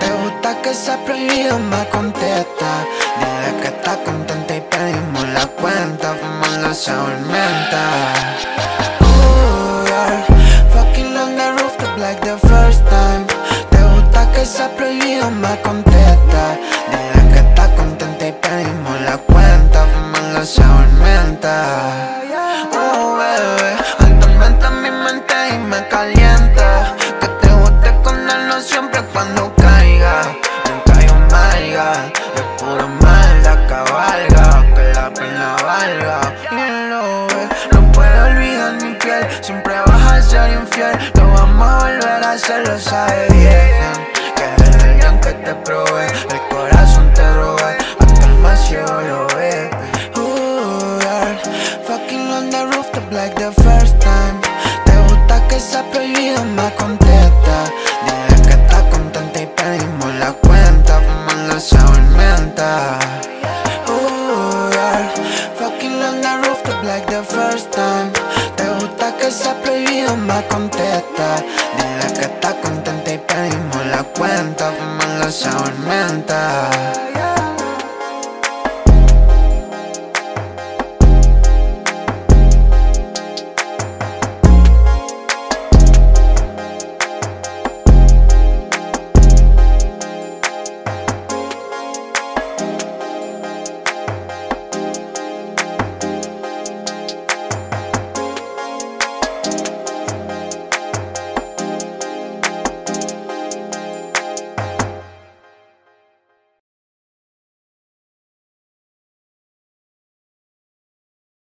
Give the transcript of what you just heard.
Te gusta que sea prohibido, me contesta. Dile que está contenta y pedimos la cuenta. Fumando. Fucking on the rooftop like the first time. Te gusta que sea prohibido, me contesta. Dile que está contenta y pedimos la cuenta. Fumando Oh, bebé, atormenta mi mente y me calienta. Que te guste condenarlo siempre cuando caiga. Nunca yo malga, es puro mal la cabalga. Que la pena valga. Ve, no puedo olvidar mi piel. Siempre vas a ser infiel. Lo vamos a volver a hacer, lo sabe bien. Que desde el que te probé, like the first time. Te gusta que sea prohibido, me contesta. Dile que está contenta y pedimos la cuenta. Fumando se aumenta. Ooh, yeah. Fucking on the rooftop like the first time. Te gusta que sea prohibido, me contesta. Dile